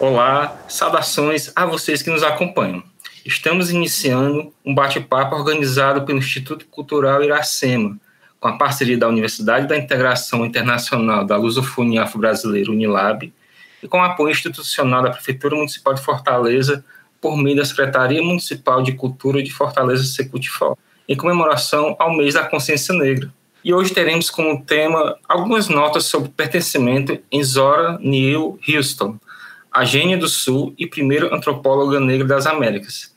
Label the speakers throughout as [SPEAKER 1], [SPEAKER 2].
[SPEAKER 1] Olá, saudações a vocês que nos acompanham. Estamos iniciando um bate-papo organizado pelo Instituto Cultural Iracema, com a parceria da Universidade da Integração Internacional da Lusofonia Afro-Brasileira, Unilab, e com apoio institucional da Prefeitura Municipal de Fortaleza, por meio da Secretaria Municipal de Cultura de Fortaleza Secutifor, em comemoração ao mês da consciência negra. E hoje teremos como tema algumas notas sobre pertencimento em Zora Neale Houston, a gênia do Sul e primeira antropóloga negra das Américas.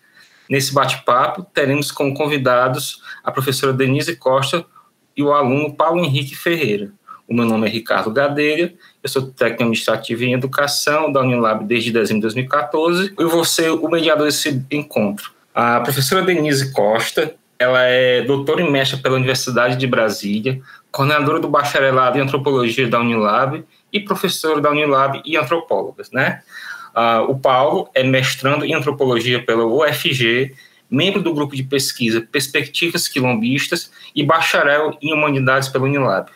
[SPEAKER 1] Nesse bate-papo, teremos como convidados a professora Denise Costa e o aluno Paulo Henrique Ferreira. O meu nome é Ricardo Gadeira, eu sou técnico administrativo em educação da Unilab desde dezembro de 2014 e vou ser o mediador desse encontro. A professora Denise Costa, ela é doutora em mestra pela Universidade de Brasília, coordenadora do bacharelado em antropologia da Unilab e professora da Unilab e antropólogas, né? Uh, o Paulo é mestrando em antropologia pela UFG, membro do grupo de pesquisa Perspectivas Quilombistas e bacharel em humanidades pela Unilab.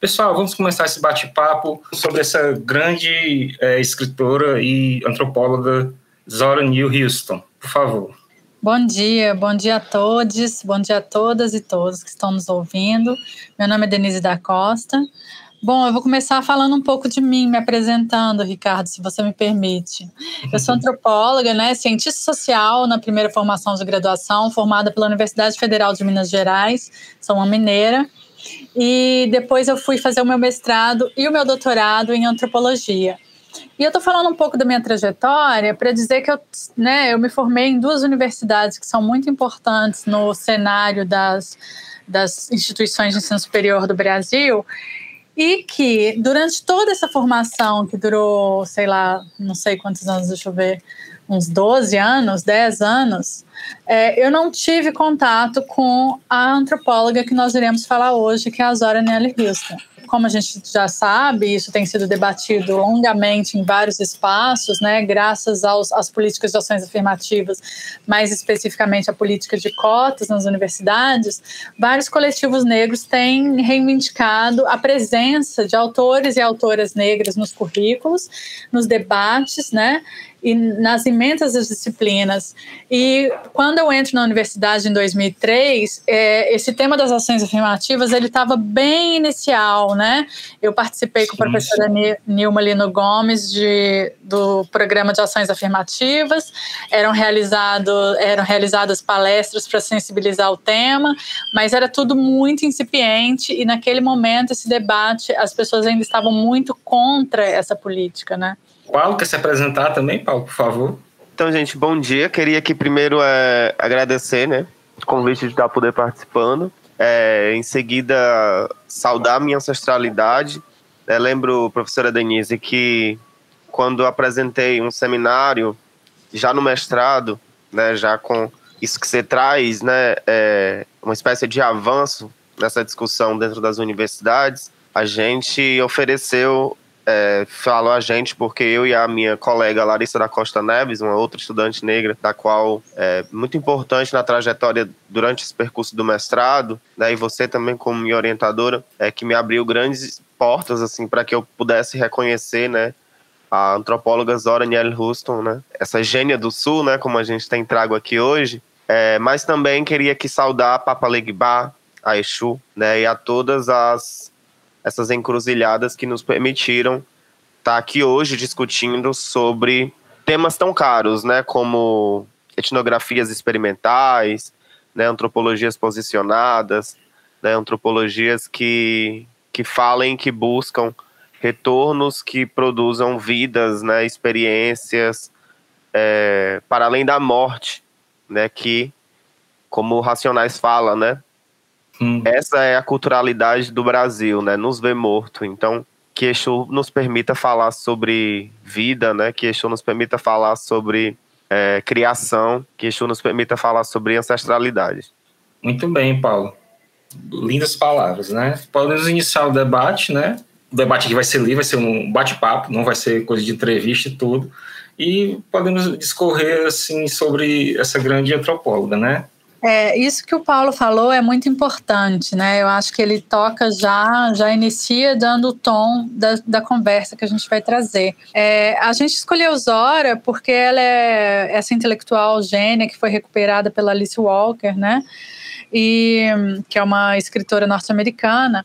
[SPEAKER 1] Pessoal, vamos começar esse bate-papo sobre essa grande é, escritora e antropóloga Zora Neale Houston. Por favor.
[SPEAKER 2] Bom dia, bom dia a todos, bom dia a todas e todos que estão nos ouvindo. Meu nome é Denise da Costa. Bom, eu vou começar falando um pouco de mim, me apresentando, Ricardo, se você me permite. Eu sou antropóloga, né, cientista social na primeira formação de graduação, formada pela Universidade Federal de Minas Gerais, sou uma mineira. E depois eu fui fazer o meu mestrado e o meu doutorado em antropologia. E eu estou falando um pouco da minha trajetória para dizer que eu, né, eu me formei em duas universidades que são muito importantes no cenário das, das instituições de ensino superior do Brasil e que durante toda essa formação, que durou, sei lá, não sei quantos anos, deixa eu ver, uns 12 anos, 10 anos, é, eu não tive contato com a antropóloga que nós iremos falar hoje, que é a Zora Nelly Houston como a gente já sabe, isso tem sido debatido longamente em vários espaços, né, graças aos, às políticas de ações afirmativas, mais especificamente a política de cotas nas universidades, vários coletivos negros têm reivindicado a presença de autores e autoras negras nos currículos, nos debates, né, e nas imensas disciplinas. E quando eu entro na universidade em 2003, é, esse tema das ações afirmativas ele estava bem inicial, né? Eu participei com a professora Nilma Lino Gomes de, do programa de ações afirmativas. Eram, realizado, eram realizadas palestras para sensibilizar o tema, mas era tudo muito incipiente e naquele momento esse debate as pessoas ainda estavam muito contra essa política, né?
[SPEAKER 1] Paulo, quer se apresentar também, Paulo, por favor?
[SPEAKER 3] Então, gente, bom dia. Queria aqui primeiro é, agradecer, né, o convite de estar poder participando. É, em seguida, saudar minha ancestralidade. É, lembro, professora Denise, que quando apresentei um seminário, já no mestrado, né, já com isso que você traz, né, é, uma espécie de avanço nessa discussão dentro das universidades, a gente ofereceu é, falou a gente porque eu e a minha colega Larissa da Costa Neves, uma outra estudante negra, da qual é muito importante na trajetória durante esse percurso do mestrado, né, e você também como minha orientadora, é que me abriu grandes portas assim para que eu pudesse reconhecer, né, a antropóloga Zora Neale Houston, né, essa gênia do Sul, né, como a gente tem trago aqui hoje, é, mas também queria que saudar a Papa Legba, a Exu, né, e a todas as essas encruzilhadas que nos permitiram estar tá aqui hoje discutindo sobre temas tão caros, né, como etnografias experimentais, né, antropologias posicionadas, né, antropologias que, que falem, que buscam retornos que produzam vidas, né, experiências é, para além da morte, né, que, como Racionais fala, né, Hum. Essa é a culturalidade do Brasil, né? Nos ver morto. Então, que Exu nos permita falar sobre vida, né? Que Exu nos permita falar sobre é, criação, que Exu nos permita falar sobre ancestralidade.
[SPEAKER 1] Muito bem, Paulo. Lindas palavras, né? Podemos iniciar o debate, né? O debate aqui vai ser livre, vai ser um bate-papo, não vai ser coisa de entrevista e tudo. E podemos discorrer, assim, sobre essa grande antropóloga, né?
[SPEAKER 2] É, isso que o Paulo falou é muito importante, né? Eu acho que ele toca já, já inicia dando o tom da, da conversa que a gente vai trazer. É, a gente escolheu Zora porque ela é essa intelectual gênia que foi recuperada pela Alice Walker, né? E que é uma escritora norte-americana.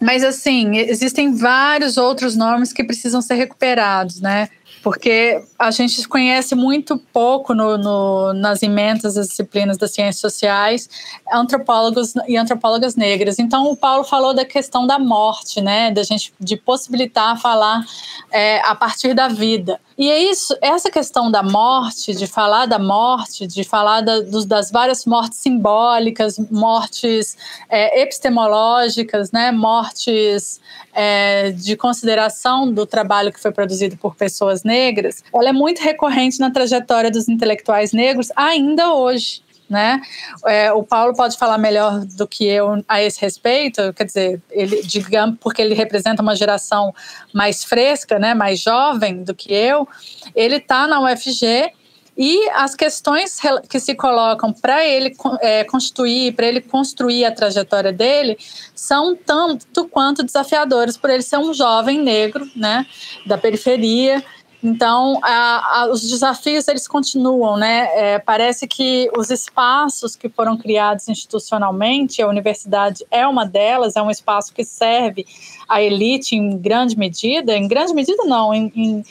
[SPEAKER 2] Mas assim, existem vários outros nomes que precisam ser recuperados, né? Porque a gente conhece muito pouco no, no, nas emendas das disciplinas das ciências sociais antropólogos e antropólogas negras. Então, o Paulo falou da questão da morte, né, da gente de possibilitar falar é, a partir da vida. E é isso, essa questão da morte, de falar da morte, de falar da, dos, das várias mortes simbólicas, mortes é, epistemológicas, né, mortes é, de consideração do trabalho que foi produzido por pessoas negras, ela é muito recorrente na trajetória dos intelectuais negros ainda hoje né? É, o Paulo pode falar melhor do que eu a esse respeito, quer dizer, ele, digamos, porque ele representa uma geração mais fresca, né, mais jovem do que eu, ele está na UFG e as questões que se colocam para ele é, constituir, para ele construir a trajetória dele, são tanto quanto desafiadoras por ele ser um jovem negro, né, da periferia, então, a, a, os desafios eles continuam, né? É, parece que os espaços que foram criados institucionalmente, a universidade é uma delas, é um espaço que serve à elite em grande medida, em grande medida não, em, em,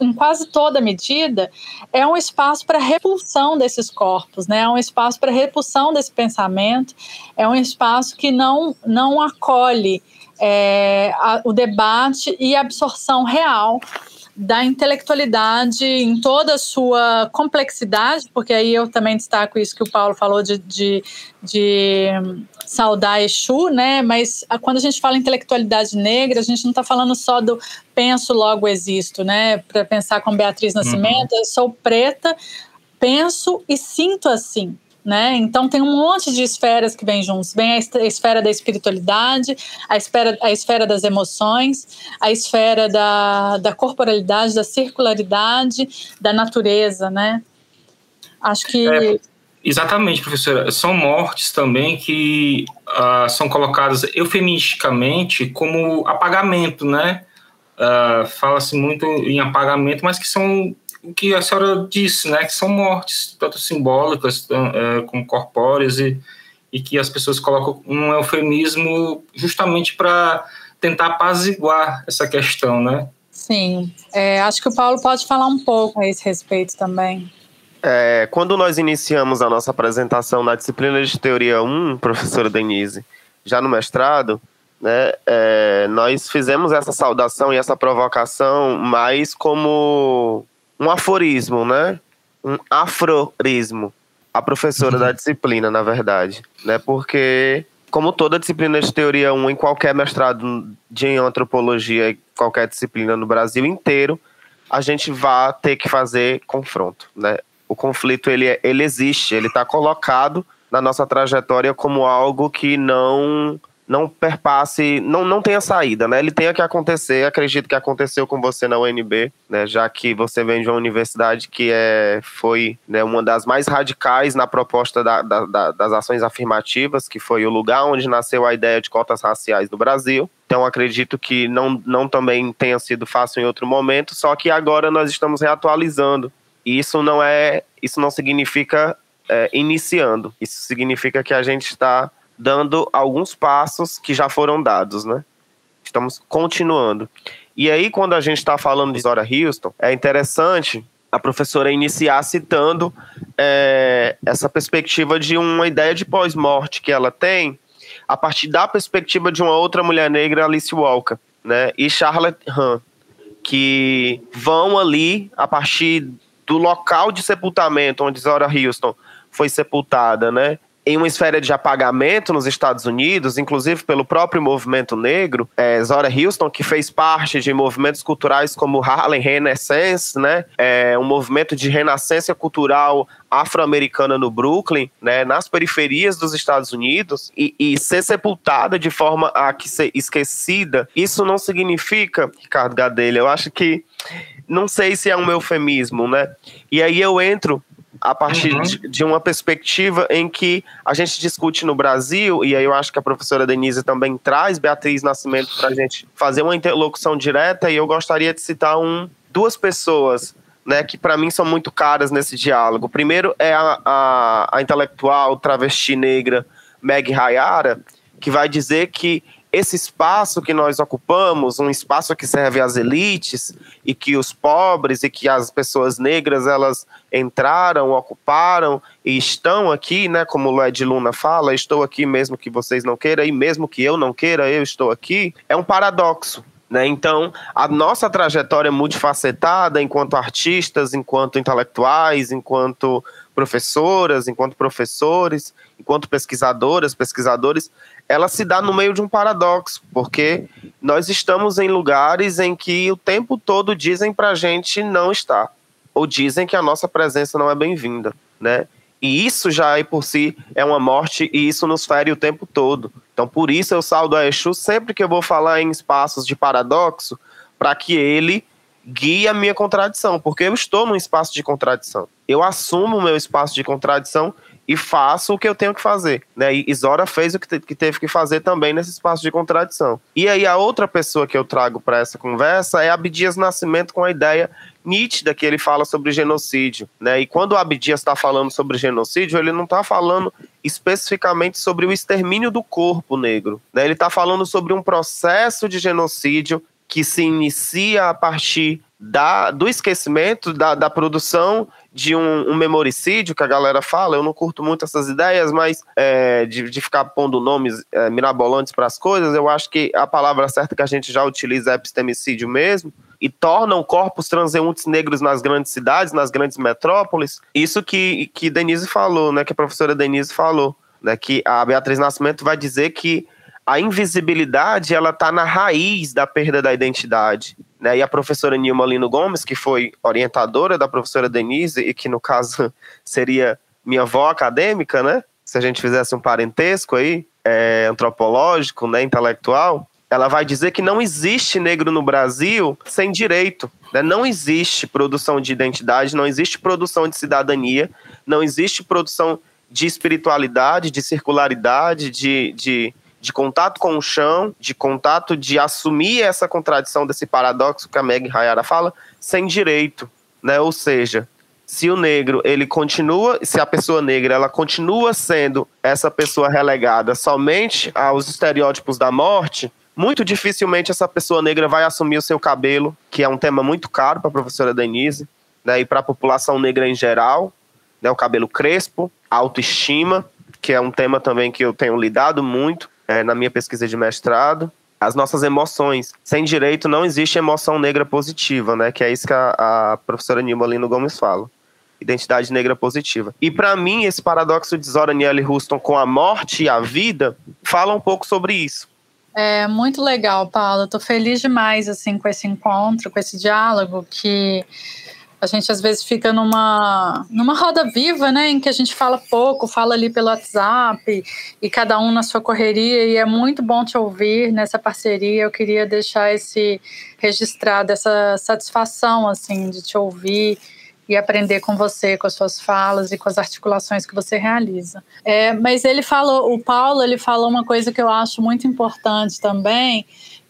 [SPEAKER 2] em quase toda medida, é um espaço para repulsão desses corpos, né? É um espaço para repulsão desse pensamento, é um espaço que não, não acolhe é, a, o debate e a absorção real da intelectualidade em toda a sua complexidade, porque aí eu também destaco isso que o Paulo falou de, de, de saudar Exu, né? Mas quando a gente fala intelectualidade negra, a gente não está falando só do penso, logo existo, né? Para pensar com Beatriz Nascimento, uhum. eu sou preta, penso e sinto assim né? Então tem um monte de esferas que vêm juntos. Vem a esfera da espiritualidade, a esfera, a esfera das emoções, a esfera da, da corporalidade, da circularidade, da natureza, né? Acho que... É,
[SPEAKER 1] exatamente, professora. São mortes também que uh, são colocadas eufemisticamente como apagamento, né? Uh, Fala-se muito em apagamento, mas que são o que a senhora disse, né, que são mortes, tanto simbólicas é, como corpóreas, e, e que as pessoas colocam um eufemismo justamente para tentar apaziguar essa questão, né?
[SPEAKER 2] Sim, é, acho que o Paulo pode falar um pouco a esse respeito também.
[SPEAKER 3] É, quando nós iniciamos a nossa apresentação na disciplina de Teoria 1, professora Denise, já no mestrado, né, é, nós fizemos essa saudação e essa provocação mais como um aforismo, né? Um afrorismo. A professora da disciplina, na verdade, né? Porque como toda disciplina de teoria 1 em qualquer mestrado de antropologia, qualquer disciplina no Brasil inteiro, a gente vai ter que fazer confronto, né? O conflito ele, é, ele existe, ele está colocado na nossa trajetória como algo que não não perpasse, não, não tenha saída, né? Ele tenha que acontecer, acredito que aconteceu com você na UNB, né? Já que você vem de uma universidade que é, foi né, uma das mais radicais na proposta da, da, da, das ações afirmativas, que foi o lugar onde nasceu a ideia de cotas raciais no Brasil. Então acredito que não, não também tenha sido fácil em outro momento, só que agora nós estamos reatualizando. E isso não é, isso não significa é, iniciando. Isso significa que a gente está dando alguns passos que já foram dados, né? Estamos continuando. E aí, quando a gente está falando de Zora Houston, é interessante a professora iniciar citando é, essa perspectiva de uma ideia de pós-morte que ela tem, a partir da perspectiva de uma outra mulher negra, Alice Walker, né? E Charlotte Han, que vão ali a partir do local de sepultamento onde Zora Houston foi sepultada, né? Em uma esfera de apagamento nos Estados Unidos, inclusive pelo próprio movimento negro, é, Zora Houston, que fez parte de movimentos culturais como Harlem Renaissance, né, é, um movimento de renascença cultural afro-americana no Brooklyn, né, nas periferias dos Estados Unidos, e, e, ser sepultada de forma a que ser esquecida, isso não significa, Ricardo Gadelha, eu acho que não sei se é um eufemismo, né? E aí eu entro a partir uhum. de, de, uma perspectiva em que a gente discute no Brasil, e aí eu acho que a professora Denise também traz Beatriz Nascimento para a gente fazer uma interlocução direta, e eu gostaria de citar um, duas pessoas né, que para mim são muito caras nesse diálogo. Primeiro é a, a, a intelectual travesti negra Meg Hayara, que vai dizer que esse espaço que nós ocupamos, um espaço que serve às elites e que os pobres e que as pessoas negras elas entraram, ocuparam e estão aqui, né, como o Led Luna fala, estou aqui mesmo que vocês não queiram e mesmo que eu não queira, eu estou aqui, é um paradoxo. Né? Então, a nossa trajetória multifacetada enquanto artistas, enquanto intelectuais, enquanto professoras, enquanto professores, enquanto pesquisadoras, pesquisadores, ela se dá no meio de um paradoxo, porque nós estamos em lugares em que o tempo todo dizem para a gente não estar, ou dizem que a nossa presença não é bem-vinda, né? E isso já aí por si é uma morte e isso nos fere o tempo todo. Então, por isso eu saldo a Exu sempre que eu vou falar em espaços de paradoxo, para que ele guie a minha contradição, porque eu estou num espaço de contradição. Eu assumo o meu espaço de contradição e faço o que eu tenho que fazer. Né? E Isora fez o que, te, que teve que fazer também nesse espaço de contradição. E aí a outra pessoa que eu trago para essa conversa é Abdias Nascimento com a ideia nítida que ele fala sobre genocídio. Né? E quando o Abdias está falando sobre genocídio, ele não está falando especificamente sobre o extermínio do corpo negro. Né? Ele está falando sobre um processo de genocídio que se inicia a partir da, do esquecimento, da, da produção de um, um, memoricídio que a galera fala. Eu não curto muito essas ideias, mas é, de, de, ficar pondo nomes é, mirabolantes para as coisas, eu acho que a palavra certa que a gente já utiliza é epistemicídio mesmo. E tornam corpos transeuntes negros nas grandes cidades, nas grandes metrópoles. Isso que, que Denise falou, né? Que a professora Denise falou. Né, que a Beatriz Nascimento vai dizer que a invisibilidade ela está na raiz da perda da identidade. Né? E a professora Nilma Lino Gomes, que foi orientadora da professora Denise, e que no caso seria minha avó acadêmica, né? Se a gente fizesse um parentesco aí, é, antropológico, né, intelectual, ela vai dizer que não existe negro no Brasil sem direito. Né? Não existe produção de identidade, não existe produção de cidadania, não existe produção de espiritualidade, de circularidade, de, de de contato com o chão, de contato de assumir essa contradição desse paradoxo que a Meg Hayara fala, sem direito, né? Ou seja, se o negro, ele continua, se a pessoa negra, ela continua sendo essa pessoa relegada somente aos estereótipos da morte, muito dificilmente essa pessoa negra vai assumir o seu cabelo, que é um tema muito caro para a professora Denise, né, e para a população negra em geral, né, o cabelo crespo, autoestima, que é um tema também que eu tenho lidado muito, é, na minha pesquisa de mestrado, as nossas emoções. Sem direito não existe emoção negra positiva, né? Que é isso que a, a professora Nilma Lino Gomes fala. Identidade negra positiva. E para mim, esse paradoxo de Zora Neale Houston com a morte e a vida fala um pouco sobre isso.
[SPEAKER 2] É muito legal, Paula. Estou feliz demais assim com esse encontro, com esse diálogo que a gente às vezes fica numa, numa roda viva, né, em que a gente fala pouco, fala ali pelo WhatsApp e cada um na sua correria e é muito bom te ouvir nessa parceria. Eu queria deixar esse registrado essa satisfação assim de te ouvir e aprender com você, com as suas falas e com as articulações que você realiza. É, mas ele falou, o Paulo, ele falou uma coisa que eu acho muito importante também,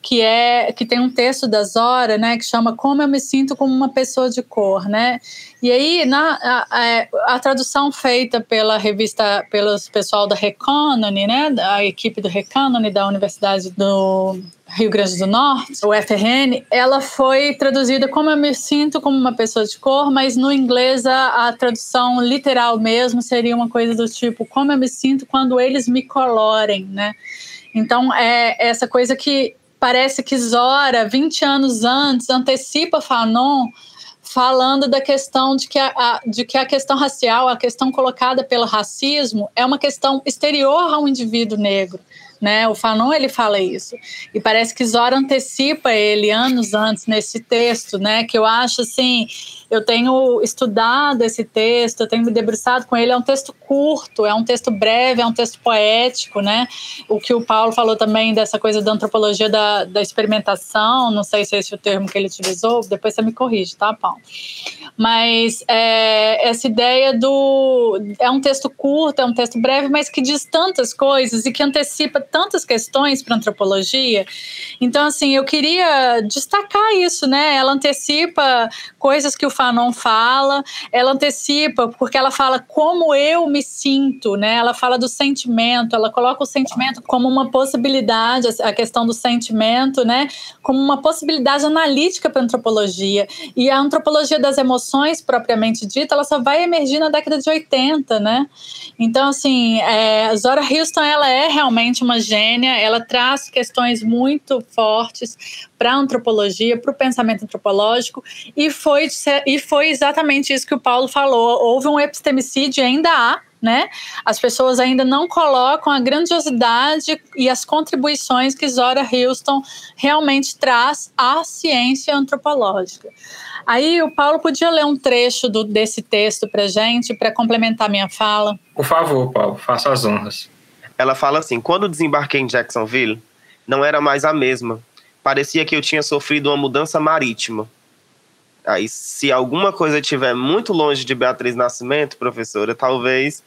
[SPEAKER 2] que é que tem um texto da Zora, né, que chama Como eu me sinto como uma pessoa de cor, né? E aí na a, a, é, a tradução feita pela revista pelo pessoal da Reconone, né, a equipe do Reconone da Universidade do Rio Grande do Norte, o FRN, ela foi traduzida como eu me sinto como uma pessoa de cor, mas no inglês a, a tradução literal mesmo seria uma coisa do tipo como eu me sinto quando eles me colorem, né? Então é essa coisa que parece que Zora, 20 anos antes, antecipa Fanon falando da questão de que a, a, de que a questão racial, a questão colocada pelo racismo, é uma questão exterior ao indivíduo negro. Né? O Fanon ele fala isso e parece que Zora antecipa ele anos antes nesse texto, né? Que eu acho assim, eu tenho estudado esse texto, eu tenho me debruçado com ele. É um texto curto, é um texto breve, é um texto poético, né? O que o Paulo falou também dessa coisa da antropologia da, da experimentação, não sei se é esse o termo que ele utilizou. Depois você me corrige, tá, Paulo? Mas é, essa ideia do é um texto curto, é um texto breve, mas que diz tantas coisas e que antecipa tantas questões para antropologia. Então, assim, eu queria destacar isso, né? Ela antecipa coisas que o Fanon fala, ela antecipa porque ela fala como eu me sinto, né? Ela fala do sentimento, ela coloca o sentimento como uma possibilidade, a questão do sentimento, né? Como uma possibilidade analítica para antropologia. E a antropologia das emoções, propriamente dita, ela só vai emergir na década de 80, né? Então, assim, é, Zora Houston, ela é realmente uma gênia, ela traz questões muito fortes para a antropologia, para o pensamento antropológico, e foi, e foi exatamente isso que o Paulo falou. Houve um epistemicídio, ainda há, né? As pessoas ainda não colocam a grandiosidade e as contribuições que Zora Houston realmente traz à ciência antropológica. Aí o Paulo podia ler um trecho do, desse texto para gente, para complementar minha fala?
[SPEAKER 1] Por favor, Paulo, faça as honras.
[SPEAKER 3] Ela fala assim: quando desembarquei em Jacksonville, não era mais a mesma. Parecia que eu tinha sofrido uma mudança marítima. Aí, se alguma coisa estiver muito longe de Beatriz Nascimento, professora, talvez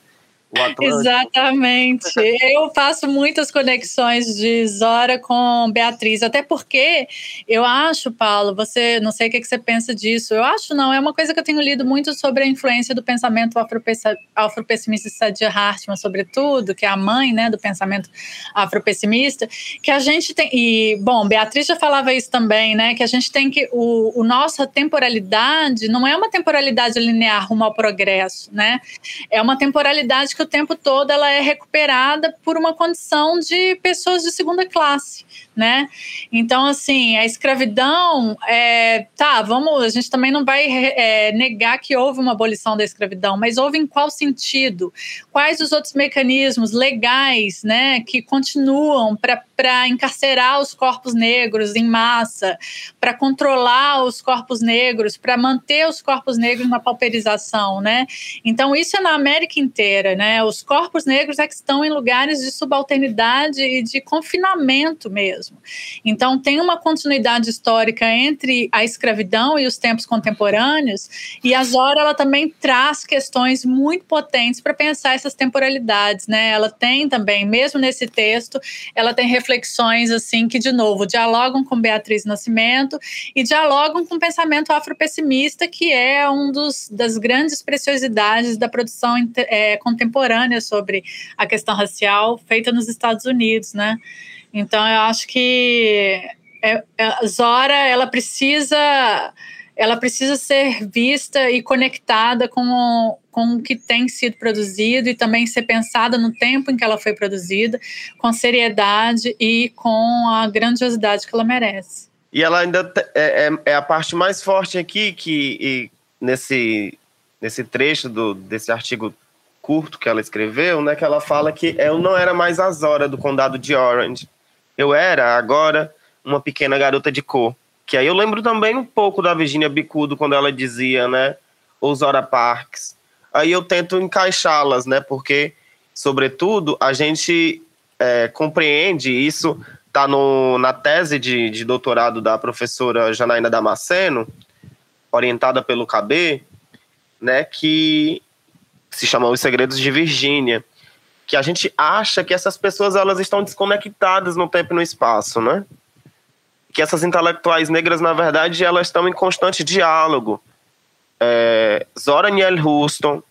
[SPEAKER 2] Exatamente. Eu faço muitas conexões de Zora com Beatriz, até porque eu acho, Paulo, você não sei o que você pensa disso. Eu acho não, é uma coisa que eu tenho lido muito sobre a influência do pensamento afropessimista de Sadia Hartman, sobretudo, que é a mãe, né, do pensamento afropessimista, que a gente tem e bom, Beatriz já falava isso também, né, que a gente tem que o, o nossa temporalidade não é uma temporalidade linear rumo ao progresso, né? É uma temporalidade que o tempo todo ela é recuperada por uma condição de pessoas de segunda classe, né? Então, assim, a escravidão, é, tá, vamos, a gente também não vai é, negar que houve uma abolição da escravidão, mas houve em qual sentido? Quais os outros mecanismos legais, né, que continuam para encarcerar os corpos negros em massa, para controlar os corpos negros, para manter os corpos negros na pauperização, né? Então, isso é na América inteira, né? Os corpos negros é que estão em lugares de subalternidade e de confinamento mesmo Então, tem uma continuidade histórica entre a escravidão e os tempos contemporâneos, e a Zora ela também traz questões muito potentes para pensar essas temporalidades, né? Ela tem também, mesmo nesse texto, ela tem reflexões assim que de novo dialogam com Beatriz Nascimento e dialogam com o pensamento afropessimista, que é um dos das grandes preciosidades da produção é, contemporânea sobre a questão racial feita nos Estados Unidos, né? Então eu acho que é, é, Zora ela precisa ela precisa ser vista e conectada com, com o que tem sido produzido e também ser pensada no tempo em que ela foi produzida, com seriedade e com a grandiosidade que ela merece.
[SPEAKER 3] E ela ainda é, é, é a parte mais forte aqui que nesse, nesse trecho do, desse artigo curto que ela escreveu, né, que ela fala que eu não era mais a Zora do condado de Orange, eu era agora uma pequena garota de cor. Que aí eu lembro também um pouco da Virginia Bicudo quando ela dizia, né? Os Zora Parks. Aí eu tento encaixá-las, né? Porque, sobretudo, a gente é, compreende isso, tá no, na tese de, de doutorado da professora Janaína Damasceno, orientada pelo KB, né? Que se chama Os Segredos de Virgínia que a gente acha que essas pessoas elas estão desconectadas no tempo e no espaço, né? Que essas intelectuais negras, na verdade, elas estão em constante diálogo. É, Zora Neale Houston,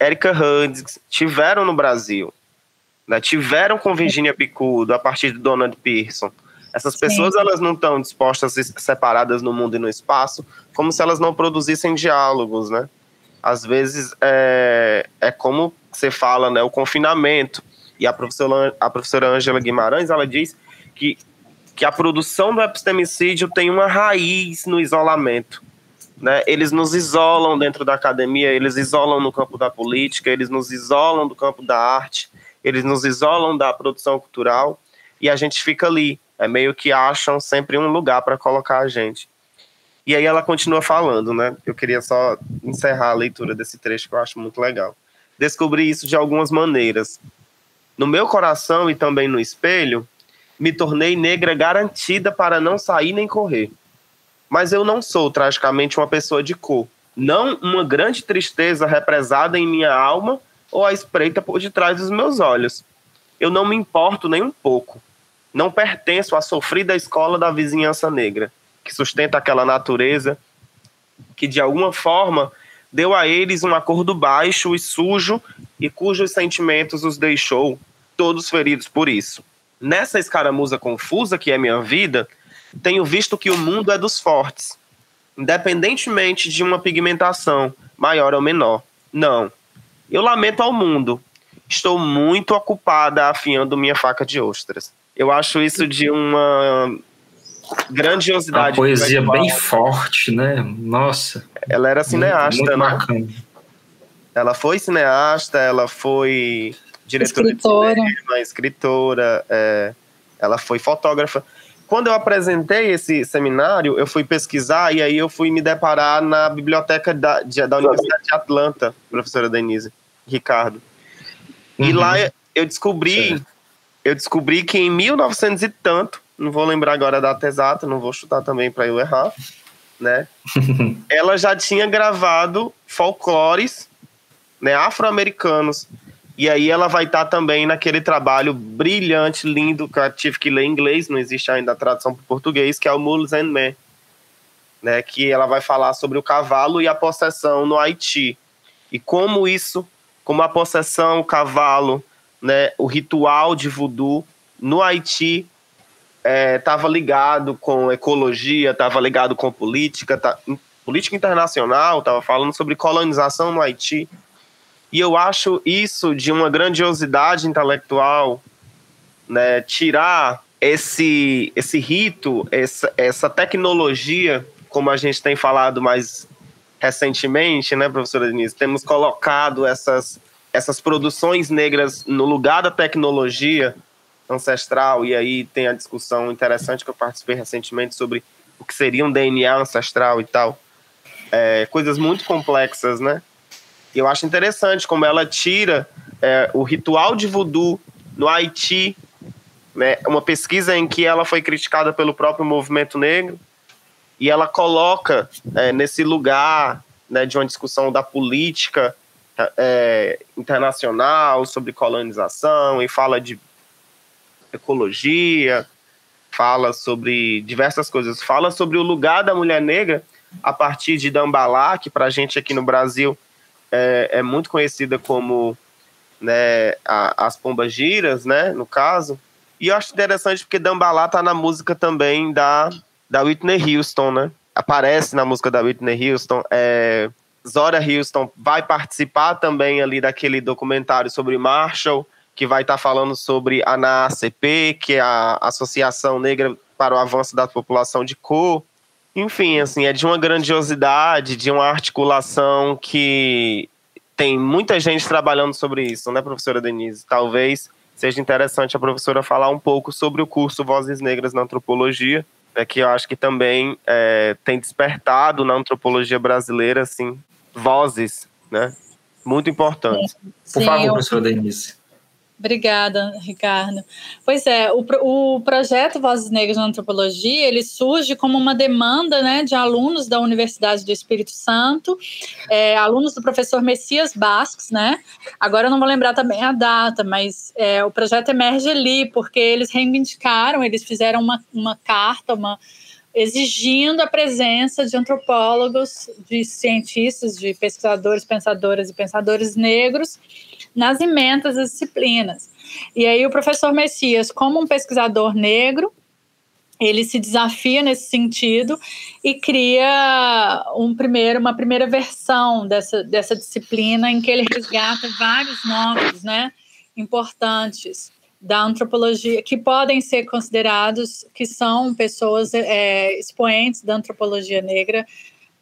[SPEAKER 3] Erika Hudgens tiveram no Brasil, né? tiveram com Virginia Picudo a partir de Donald Pearson. Essas pessoas Sim. elas não estão dispostas separadas no mundo e no espaço, como se elas não produzissem diálogos, né? Às vezes é, é como você fala, né, o confinamento. E a professora, a professora Ângela Guimarães, ela diz que, que a produção do epistemicídio tem uma raiz no isolamento. Né? Eles nos isolam dentro da academia, eles isolam no campo da política, eles nos isolam do campo da arte, eles nos isolam da produção cultural. e a gente fica ali. É meio que acham sempre um lugar para colocar a gente. E aí ela continua falando, né? Eu queria só encerrar a leitura desse trecho que eu acho muito legal. Descobri isso de algumas maneiras. No meu coração e também no espelho, me tornei negra garantida para não sair nem correr. Mas eu não sou tragicamente uma pessoa de cor. Não uma grande tristeza represada em minha alma ou a espreita por detrás dos meus olhos. Eu não me importo nem um pouco. Não pertenço à sofrida escola da vizinhança negra, que sustenta aquela natureza que de alguma forma deu a eles um acordo baixo e sujo e cujos sentimentos os deixou todos feridos por isso. Nessa escaramuza confusa que é minha vida, tenho visto que o mundo é dos fortes, independentemente de uma pigmentação maior ou menor. Não. Eu lamento ao mundo. Estou muito ocupada afiando minha faca de ostras. Eu acho isso de uma grandiosidade.
[SPEAKER 1] Uma poesia bem forte, né? Nossa.
[SPEAKER 3] Ela era cineasta, muito, muito
[SPEAKER 1] né? Bacana.
[SPEAKER 3] Ela foi cineasta, ela foi diretora
[SPEAKER 2] escritora. de
[SPEAKER 3] cinema, escritora, é, ela foi fotógrafa. Quando eu apresentei esse seminário, eu fui pesquisar e aí eu fui me deparar na biblioteca da, de, da Universidade de Atlanta, professora Denise, Ricardo. Uhum. E lá eu descobri, eu descobri que em 1900 e tanto, não vou lembrar agora a data exata, não vou chutar também para eu errar, né? ela já tinha gravado folclores, né, afro-americanos e aí ela vai estar tá também naquele trabalho brilhante, lindo, que eu tive que ler em inglês, não existe ainda a tradução para o português, que é o Mules and Men, né, que ela vai falar sobre o cavalo e a possessão no Haiti. E como isso, como a possessão, o cavalo, né, o ritual de voodoo no Haiti estava é, ligado com ecologia, estava ligado com política, tá, política internacional, estava falando sobre colonização no Haiti. E eu acho isso de uma grandiosidade intelectual, né? Tirar esse, esse rito, essa, essa tecnologia, como a gente tem falado mais recentemente, né, professora Denise? Temos colocado essas, essas produções negras no lugar da tecnologia ancestral, e aí tem a discussão interessante que eu participei recentemente sobre o que seria um DNA ancestral e tal. É, coisas muito complexas, né? E eu acho interessante como ela tira é, o ritual de voodoo no Haiti, né, uma pesquisa em que ela foi criticada pelo próprio movimento negro, e ela coloca é, nesse lugar né, de uma discussão da política é, internacional sobre colonização, e fala de ecologia, fala sobre diversas coisas, fala sobre o lugar da mulher negra a partir de Dambalá, que para a gente aqui no Brasil é, é muito conhecida como né, a, as pombas giras, né, no caso. E eu acho interessante porque Dambalá tá na música também da, da Whitney Houston, né? Aparece na música da Whitney Houston. É, Zora Houston vai participar também ali daquele documentário sobre Marshall, que vai estar tá falando sobre a NAACP, que é a Associação Negra para o Avanço da População de Cor. Enfim, assim, é de uma grandiosidade, de uma articulação que tem muita gente trabalhando sobre isso, né, professora Denise? Talvez seja interessante a professora falar um pouco sobre o curso Vozes Negras na Antropologia, né, que eu acho que também é, tem despertado na antropologia brasileira, assim, vozes, né, muito importantes.
[SPEAKER 1] Por favor, professora Denise.
[SPEAKER 2] Obrigada, Ricardo. Pois é, o, o projeto Vozes Negras na Antropologia, ele surge como uma demanda né, de alunos da Universidade do Espírito Santo, é, alunos do professor Messias Basques, né? Agora eu não vou lembrar também a data, mas é, o projeto emerge ali, porque eles reivindicaram, eles fizeram uma, uma carta, uma exigindo a presença de antropólogos, de cientistas, de pesquisadores, pensadoras e pensadores negros nas emendas das disciplinas. E aí o professor Messias, como um pesquisador negro, ele se desafia nesse sentido e cria um primeiro, uma primeira versão dessa, dessa disciplina em que ele resgata vários nomes né, importantes da antropologia que podem ser considerados que são pessoas é, expoentes da antropologia negra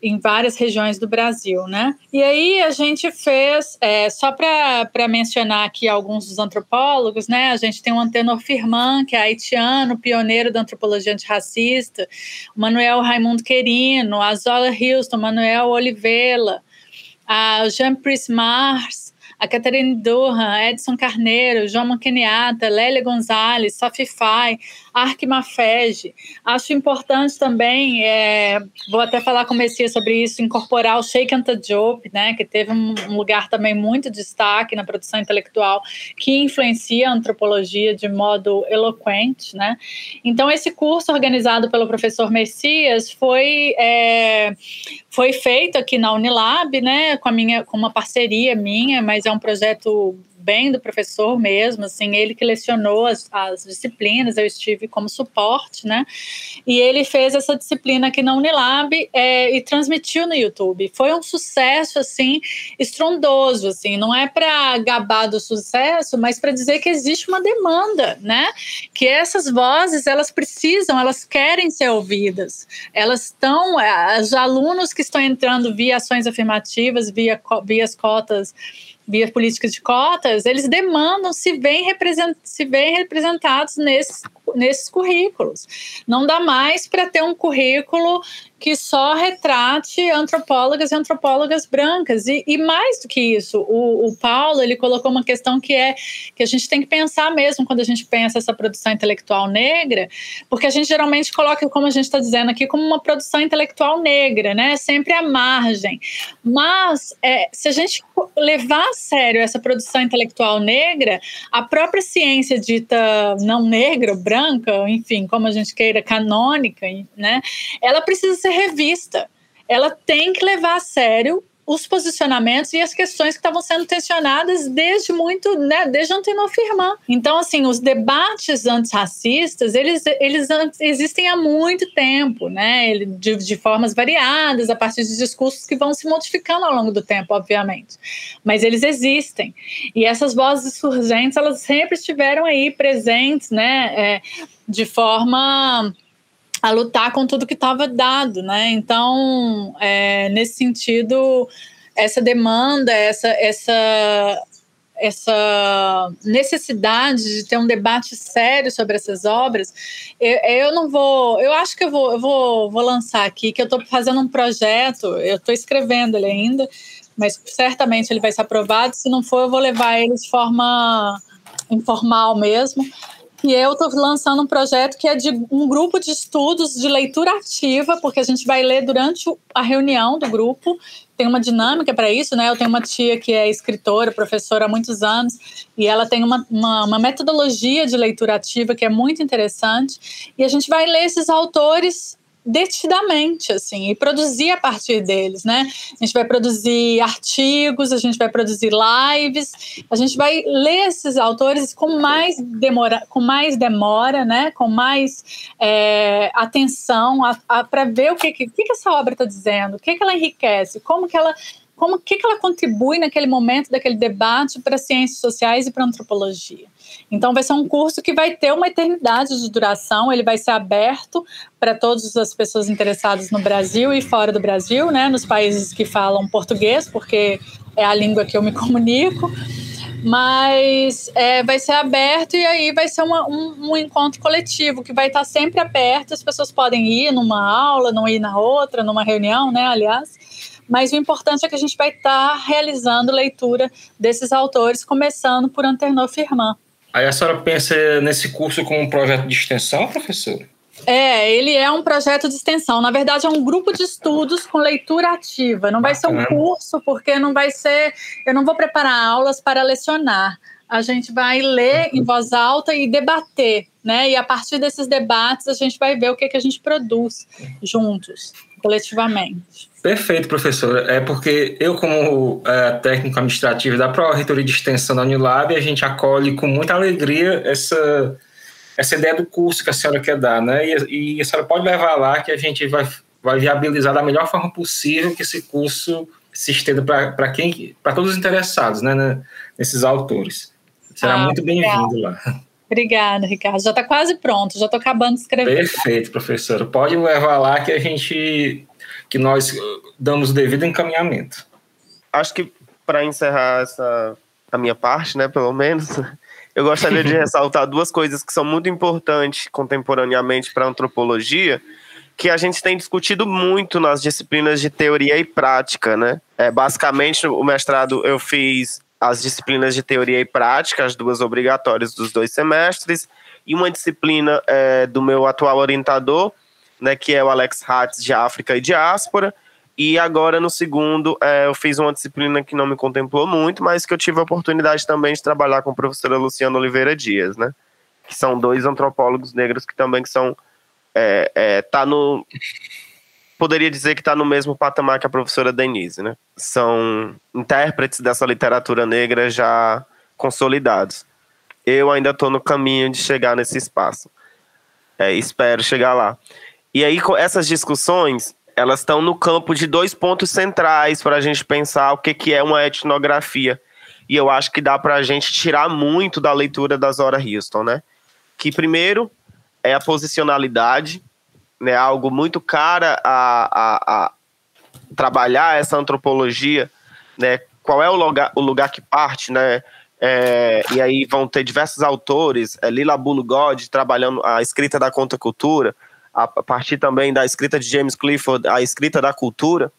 [SPEAKER 2] em várias regiões do Brasil, né? E aí a gente fez, é, só para mencionar aqui alguns dos antropólogos, né? A gente tem o Antenor Firman, que é haitiano, pioneiro da antropologia antirracista, o Manuel Raimundo Querino, a Zola Houston, Manuel Oliveira, a Jean-Price Mars, a Catarina Durham, Edson Carneiro, João Manqueniata, Lélia Gonzalez, Sophie Fay, Ark Mafege. Acho importante também, é, vou até falar com o Messias sobre isso, incorporar o Sheikh Anta Diop, né, que teve um, um lugar também muito destaque na produção intelectual, que influencia a antropologia de modo eloquente. Né? Então, esse curso organizado pelo professor Messias foi, é, foi feito aqui na Unilab, né, com, a minha, com uma parceria minha, mas é um projeto bem do professor mesmo, assim, ele que lecionou as, as, disciplinas, eu estive como suporte, né? E ele fez essa disciplina aqui na Unilab é, e transmitiu no YouTube. Foi um sucesso, assim, estrondoso, assim, não é para gabar do sucesso, mas para dizer que existe uma demanda, né? Que essas vozes, elas precisam, elas querem ser ouvidas. Elas estão, é, os alunos que estão entrando via ações afirmativas, via, via as cotas via políticas de cotas, eles demandam se veem, represent, representados nesses, nesses currículos. Não dá mais para ter um currículo que só retrate antropólogas e antropólogas brancas. E, e mais do que isso, o, o, Paulo ele colocou uma questão que é que a gente tem que pensar mesmo quando a gente pensa essa produção intelectual negra, porque a gente geralmente coloca, como a gente está dizendo aqui, como uma produção intelectual negra, né? Sempre à margem. Mas é, se a gente levar a sério essa produção intelectual negra, a própria ciência dita não negra, branca, enfim, como a gente queira, canônica, né? Ela precisa ser revista. Ela tem que levar a sério os posicionamentos e as questões que estavam sendo tensionadas desde muito, né, desde Antenor Firman. Então, assim, os debates antirracistas, eles, eles existem há muito tempo, né, de, de formas variadas, a partir de discursos que vão se modificando ao longo do tempo, obviamente. Mas eles existem. E essas vozes surgentes, elas sempre estiveram aí presentes, né, é, de forma a lutar com tudo que estava dado, né? Então, é, nesse sentido, essa demanda, essa, essa, essa necessidade de ter um debate sério sobre essas obras, eu, eu não vou, eu acho que eu vou, eu vou, vou lançar aqui que eu estou fazendo um projeto, eu estou escrevendo ele ainda, mas certamente ele vai ser aprovado. Se não for, eu vou levar ele de forma informal mesmo e eu estou lançando um projeto que é de um grupo de estudos de leitura ativa, porque a gente vai ler durante a reunião do grupo. Tem uma dinâmica para isso, né? Eu tenho uma tia que é escritora, professora há muitos anos, e ela tem uma, uma, uma metodologia de leitura ativa que é muito interessante. E a gente vai ler esses autores detidamente, assim, e produzir a partir deles, né? A gente vai produzir artigos, a gente vai produzir lives, a gente vai ler esses autores com mais demora, com mais demora, né? Com mais é, atenção para ver o que, que, que essa obra está dizendo, o que, que ela enriquece, como que ela como que, que ela contribui naquele momento daquele debate para ciências sociais e para antropologia. Então vai ser um curso que vai ter uma eternidade de duração, ele vai ser aberto para todas as pessoas interessadas no Brasil e fora do Brasil, né, nos países que falam português, porque é a língua que eu me comunico. Mas é, vai ser aberto e aí vai ser uma, um, um, encontro coletivo que vai estar sempre aberto. As pessoas podem ir numa aula, não ir na outra, numa reunião, né? Aliás, mas o importante é que a gente vai estar tá realizando leitura desses autores, começando por Antenor Firman.
[SPEAKER 1] Aí a senhora pensa nesse curso como um projeto de extensão, professora?
[SPEAKER 2] É, ele é um projeto de extensão. Na verdade, é um grupo de estudos com leitura ativa. Não vai ser um curso, porque não vai ser. Eu não vou preparar aulas para lecionar. A gente vai ler em voz alta e debater, né? E a partir desses debates, a gente vai ver o que, que a gente produz juntos, coletivamente.
[SPEAKER 1] Perfeito, professor. É porque eu, como é, técnico administrativo da Pró-Reitoria de Extensão da Unilab, a gente acolhe com muita alegria essa, essa ideia do curso que a senhora quer dar, né? E, e a senhora pode levar lá que a gente vai, vai viabilizar da melhor forma possível que esse curso se estenda para quem, para todos os interessados, né, né, nesses autores. Será ah, muito bem-vindo lá.
[SPEAKER 2] Obrigada, Ricardo. Já está quase pronto, já estou acabando de escrever.
[SPEAKER 1] Perfeito, professor. Pode levar lá que a gente que nós damos o devido encaminhamento.
[SPEAKER 3] Acho que para encerrar essa a minha parte, né, pelo menos, eu gostaria de ressaltar duas coisas que são muito importantes contemporaneamente para a antropologia, que a gente tem discutido muito nas disciplinas de teoria e prática, né? É, basicamente, o mestrado eu fiz as disciplinas de teoria e prática, as duas obrigatórias dos dois semestres, e uma disciplina é, do meu atual orientador, né, que é o Alex Hatz de África e Diáspora, e agora no segundo é, eu fiz uma disciplina que não me contemplou muito, mas que eu tive a oportunidade também de trabalhar com a professora Luciana Oliveira Dias, né? Que são dois antropólogos negros que também são é, é, tá no poderia dizer que está no mesmo patamar que a professora Denise, né? São intérpretes dessa literatura negra já consolidados. Eu ainda estou no caminho de chegar nesse espaço. É, espero chegar lá. E aí, essas discussões, elas estão no campo de dois pontos centrais para a gente pensar o que, que é uma etnografia. E eu acho que dá para a gente tirar muito da leitura da Zora Houston, né? Que primeiro é a posicionalidade, né? Algo muito cara a, a, a trabalhar essa antropologia, né? Qual é o lugar, o lugar que parte, né? É, e aí vão ter diversos autores, é, Lila Bulugod trabalhando a escrita da contracultura, a partir também da escrita de James Clifford, a escrita da cultura,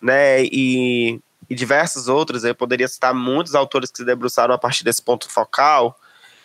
[SPEAKER 3] né, e, e diversos outros, eu poderia citar muitos autores que se debruçaram a partir desse ponto focal,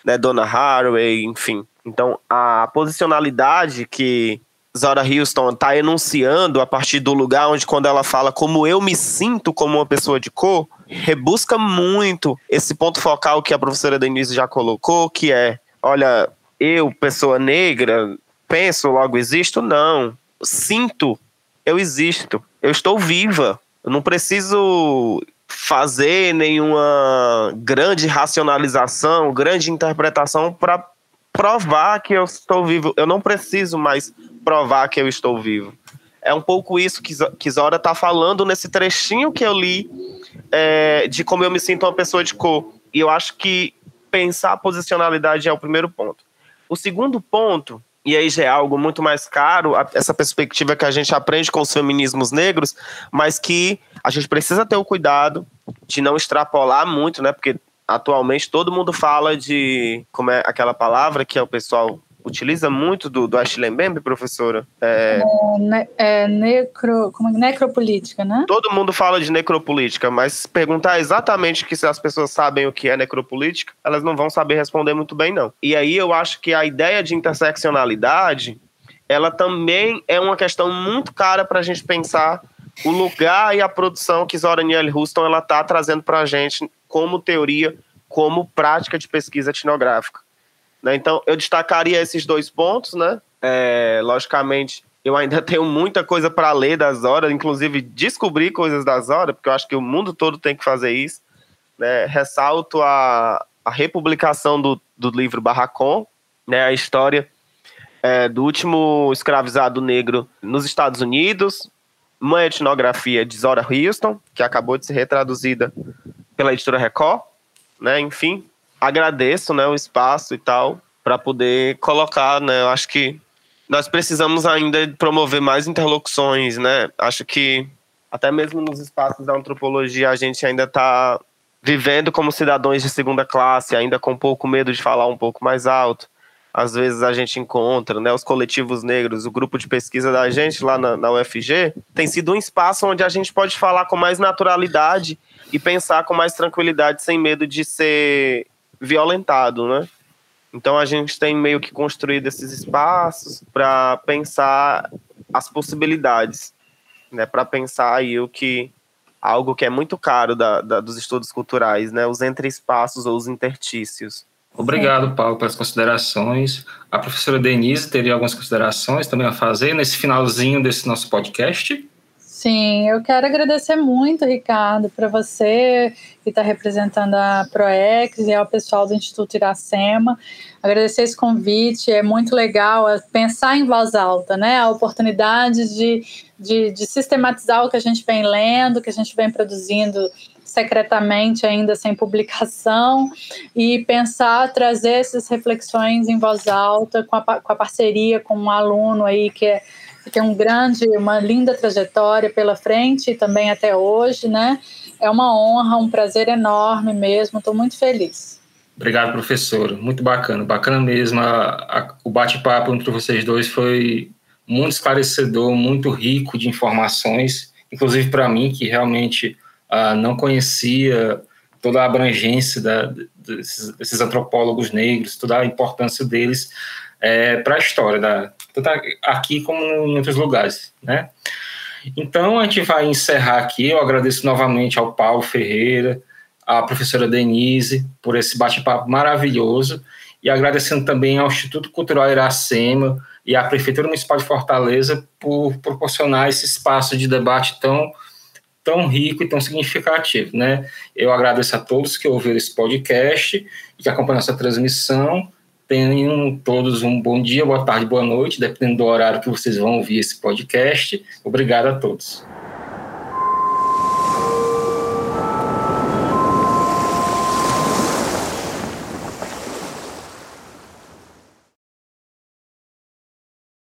[SPEAKER 3] né, Donna Haraway, enfim. Então, a posicionalidade que Zora Houston está enunciando a partir do lugar onde, quando ela fala como eu me sinto como uma pessoa de cor, rebusca muito esse ponto focal que a professora Denise já colocou, que é, olha, eu, pessoa negra, penso, logo existo? Não. Sinto, eu existo. Eu estou viva. Eu não preciso fazer nenhuma grande racionalização, grande interpretação para provar que eu estou vivo. Eu não preciso mais provar que eu estou vivo. É um pouco isso que, Zora está falando nesse trechinho que eu li é, de como eu me sinto uma pessoa de cor. E eu acho que pensar a posicionalidade é o primeiro ponto. O segundo ponto e aí já é algo muito mais caro, essa perspectiva que a gente aprende com os feminismos negros, mas que a gente precisa ter o cuidado de não extrapolar muito, né? Porque atualmente todo mundo fala de como é aquela palavra que é o pessoal utiliza muito do, do Ashley Mbembe, professora?
[SPEAKER 2] É, é, é necro, como, é? necropolítica, né?
[SPEAKER 3] Todo mundo fala de necropolítica, mas perguntar exatamente que se as pessoas sabem o que é necropolítica, elas não vão saber responder muito bem, não. E aí eu acho que a ideia de interseccionalidade, ela também é uma questão muito cara para a gente pensar o lugar e a produção que Zora Neale Houston ela está trazendo para a gente como teoria, como prática de pesquisa etnográfica. Né? Então, eu destacaria esses dois pontos, né? É, logicamente, eu ainda tenho muita coisa para ler das horas, inclusive descobrir coisas das horas, porque eu acho que o mundo todo tem que fazer isso. Né? Ressalto a, a republicação do, do livro Barracon, né? a história é, do último escravizado negro nos Estados Unidos, uma etnografia de Zora Houston, que acabou de ser retraduzida pela editora Record, né? Enfim, agradeço, né, o espaço e tal para poder colocar, né? Eu acho que nós precisamos ainda promover mais interlocuções, né? Acho que até mesmo nos espaços da antropologia a gente ainda está vivendo como cidadãos de segunda classe, ainda com pouco medo de falar um pouco mais alto. Às vezes a gente encontra, né, os coletivos negros, o grupo de pesquisa da gente lá na, na UFG, tem sido um espaço onde a gente pode falar com mais naturalidade e pensar com mais tranquilidade, sem medo de ser violentado, né? Então a gente tem meio que construído esses espaços para pensar as possibilidades, né? Para pensar aí o que algo que é muito caro da, da, dos estudos culturais, né? Os entre espaços ou os intertícios.
[SPEAKER 1] Obrigado, Paulo, pelas considerações. A professora Denise teria algumas considerações também a fazer nesse finalzinho desse nosso podcast.
[SPEAKER 2] Sim, eu quero agradecer muito, Ricardo, para você que está representando a ProEx e ao pessoal do Instituto Iracema. Agradecer esse convite, é muito legal é pensar em voz alta, né? A oportunidade de, de, de sistematizar o que a gente vem lendo, que a gente vem produzindo secretamente ainda sem publicação e pensar trazer essas reflexões em voz alta com a, com a parceria com um aluno aí que é Você tem um grande, uma linda trajetória pela frente e também até hoje, né? É uma honra, um prazer enorme mesmo. Estou muito feliz.
[SPEAKER 1] Obrigado, professor. Muito bacana, bacana mesmo. A, a, o bate-papo entre vocês dois foi muito esclarecedor, muito rico de informações, inclusive para mim, que realmente uh, não conhecia toda a abrangência da, desses, desses, antropólogos negros, toda a importância deles é, para a história, da, tanto aqui como em outros lugares, né? Então, a gente vai encerrar aqui. Eu agradeço novamente ao Paulo Ferreira, à professora Denise, por esse bate-papo maravilhoso, e agradecendo também ao Instituto Cultural Iracema e à Prefeitura Municipal de Fortaleza por proporcionar esse espaço de debate tão tão rico e tão significativo, né? Eu agradeço a todos que ouviram esse podcast e que acompanham essa transmissão. Tenham todos um bom dia, boa tarde, boa noite, dependendo do horário que vocês vão ouvir esse podcast. Obrigado a todos.